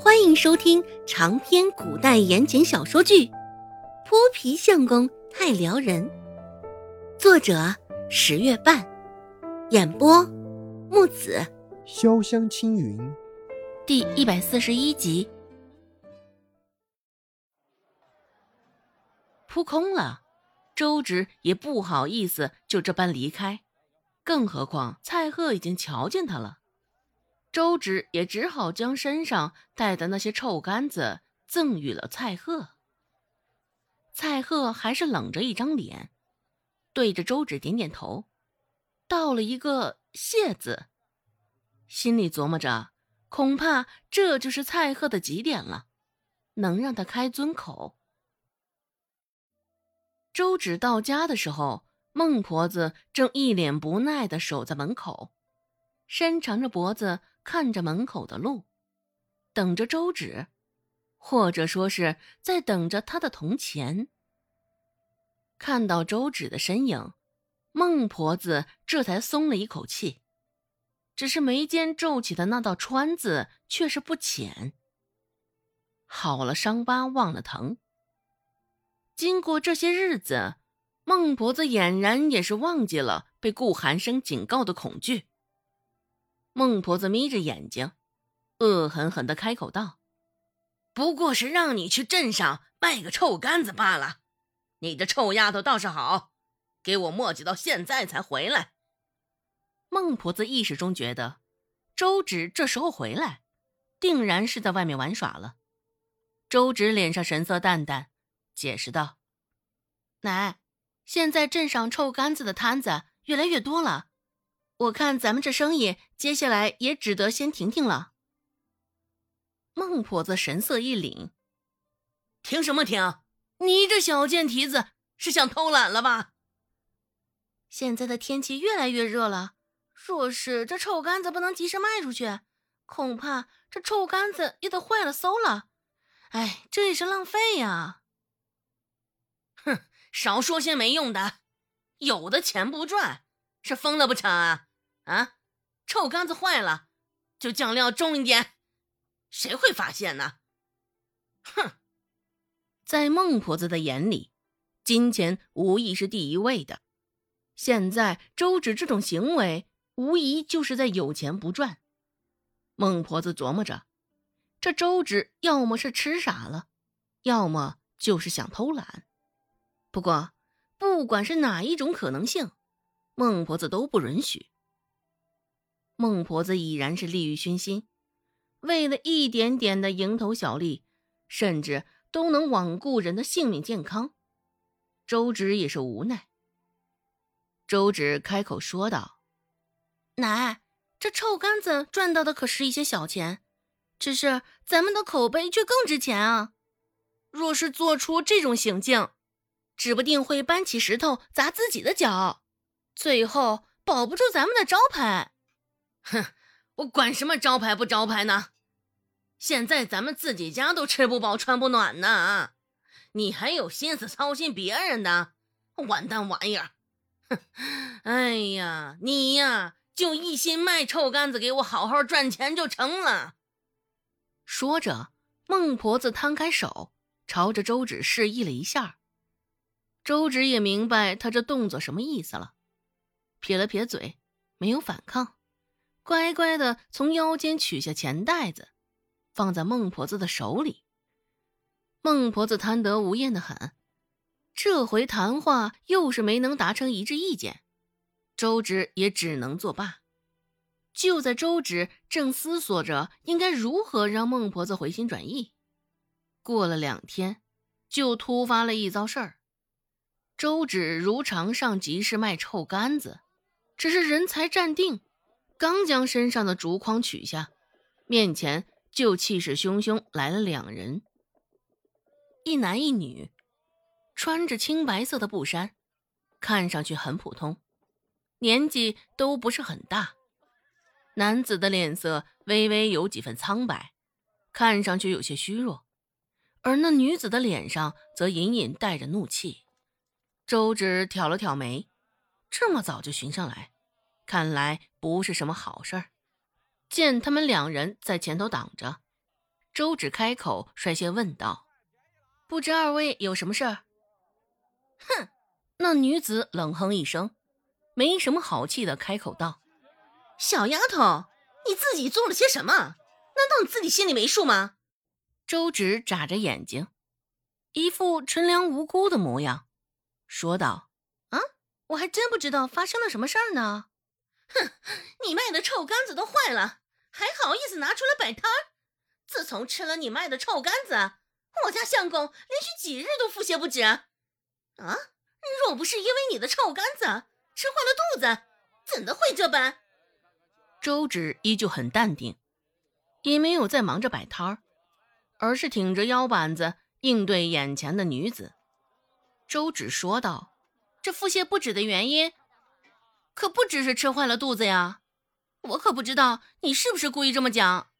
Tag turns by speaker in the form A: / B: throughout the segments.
A: 欢迎收听长篇古代言情小说剧《泼皮相公太撩人》，作者十月半，演播木子
B: 潇湘青云，
A: 第一百四十一集。
C: 扑空了，周芷也不好意思就这般离开，更何况蔡贺已经瞧见他了。周芷也只好将身上带的那些臭干子赠予了蔡贺。蔡贺还是冷着一张脸，对着周芷点点头，道了一个“谢”字，心里琢磨着，恐怕这就是蔡贺的极点了，能让他开尊口。周芷到家的时候，孟婆子正一脸不耐的守在门口，伸长着脖子。看着门口的路，等着周芷，或者说是在等着他的铜钱。看到周芷的身影，孟婆子这才松了一口气，只是眉间皱起的那道川字却是不浅。好了，伤疤忘了疼。经过这些日子，孟婆子俨然也是忘记了被顾寒生警告的恐惧。孟婆子眯着眼睛，恶狠狠的开口道：“不过是让你去镇上卖个臭干子罢了。你这臭丫头倒是好，给我磨叽到现在才回来。”孟婆子意识中觉得，周芷这时候回来，定然是在外面玩耍了。周芷脸上神色淡淡，解释道：“奶，现在镇上臭干子的摊子越来越多了。”我看咱们这生意接下来也只得先停停了。孟婆子神色一凛：“停什么停？你这小贱蹄子是想偷懒了吧？现在的天气越来越热了，若是这臭干子不能及时卖出去，恐怕这臭干子也得坏了馊了。哎，这也是浪费呀！哼，少说些没用的，有的钱不赚，是疯了不成啊？”啊，臭干子坏了，就酱料重一点，谁会发现呢？哼，在孟婆子的眼里，金钱无疑是第一位的。现在周芷这种行为，无疑就是在有钱不赚。孟婆子琢磨着，这周芷要么是吃傻了，要么就是想偷懒。不过，不管是哪一种可能性，孟婆子都不允许。孟婆子已然是利欲熏心，为了一点点的蝇头小利，甚至都能罔顾人的性命健康。周芷也是无奈。周芷开口说道：“奶，这臭干子赚到的可是一些小钱，只是咱们的口碑却更值钱啊！若是做出这种行径，指不定会搬起石头砸自己的脚，最后保不住咱们的招牌。”哼，我管什么招牌不招牌呢？现在咱们自己家都吃不饱穿不暖呢，你还有心思操心别人的？完蛋玩意儿！哼，哎呀，你呀，就一心卖臭干子，给我好好赚钱就成了。说着，孟婆子摊开手，朝着周芷示意了一下。周芷也明白他这动作什么意思了，撇了撇嘴，没有反抗。乖乖的从腰间取下钱袋子，放在孟婆子的手里。孟婆子贪得无厌的很，这回谈话又是没能达成一致意见，周芷也只能作罢。就在周芷正思索着应该如何让孟婆子回心转意，过了两天，就突发了一遭事儿。周芷如常上集市卖臭干子，只是人才站定。刚将身上的竹筐取下，面前就气势汹汹来了两人，一男一女，穿着青白色的布衫，看上去很普通，年纪都不是很大。男子的脸色微微有几分苍白，看上去有些虚弱，而那女子的脸上则隐隐带着怒气。周芷挑了挑眉，这么早就寻上来。看来不是什么好事儿。见他们两人在前头挡着，周芷开口，率先问道：“不知二位有什么事儿？”哼，那女子冷哼一声，没什么好气的开口道：“
A: 小丫头，你自己做了些什么？难道你自己心里没数吗？”
C: 周芷眨着眼睛，一副纯良无辜的模样，说道：“
A: 啊，我还真不知道发生了什么事儿呢。哼，你卖的臭干子都坏了，还好意思拿出来摆摊儿？自从吃了你卖的臭干子，我家相公连续几日都腹泻不止。啊，若不是因为你的臭干子吃坏了肚子，怎的会这般？”
C: 周芷依旧很淡定，也没有再忙着摆摊儿。而是挺着腰板子应对眼前的女子，周芷说道：“这腹泻不止的原因，可不只是吃坏了肚子呀！我可不知道你是不是故意这么讲，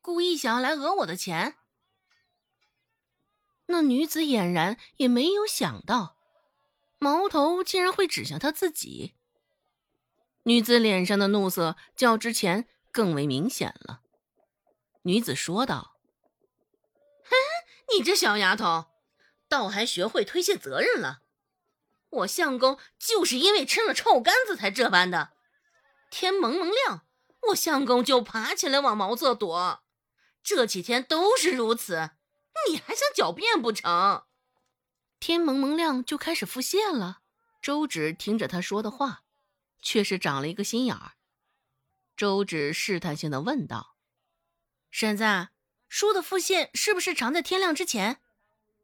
C: 故意想要来讹我的钱。”那女子俨然也没有想到，矛头竟然会指向她自己。女子脸上的怒色较之前更为明显了。女子说道。
A: 哼你这小丫头，倒还学会推卸责任了。我相公就是因为吃了臭干子才这般的。天蒙蒙亮，我相公就爬起来往茅厕躲。这几天都是如此，你还想狡辩不成？
C: 天蒙蒙亮就开始腹泻了。周芷听着他说的话，却是长了一个心眼儿。周芷试探性的问道：“婶子。”叔的腹泻是不是常在天亮之前？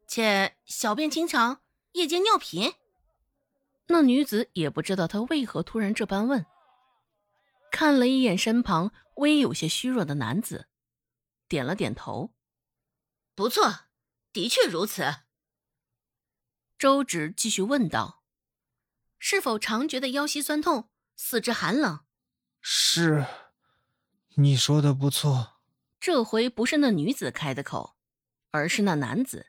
C: 且小便经常，夜间尿频。那女子也不知道他为何突然这般问，看了一眼身旁微有些虚弱的男子，点了点头。
A: 不错，的确如此。
C: 周芷继续问道：“是否常觉得腰膝酸痛，四肢寒冷？”
B: 是，你说的不错。
C: 这回不是那女子开的口，而是那男子。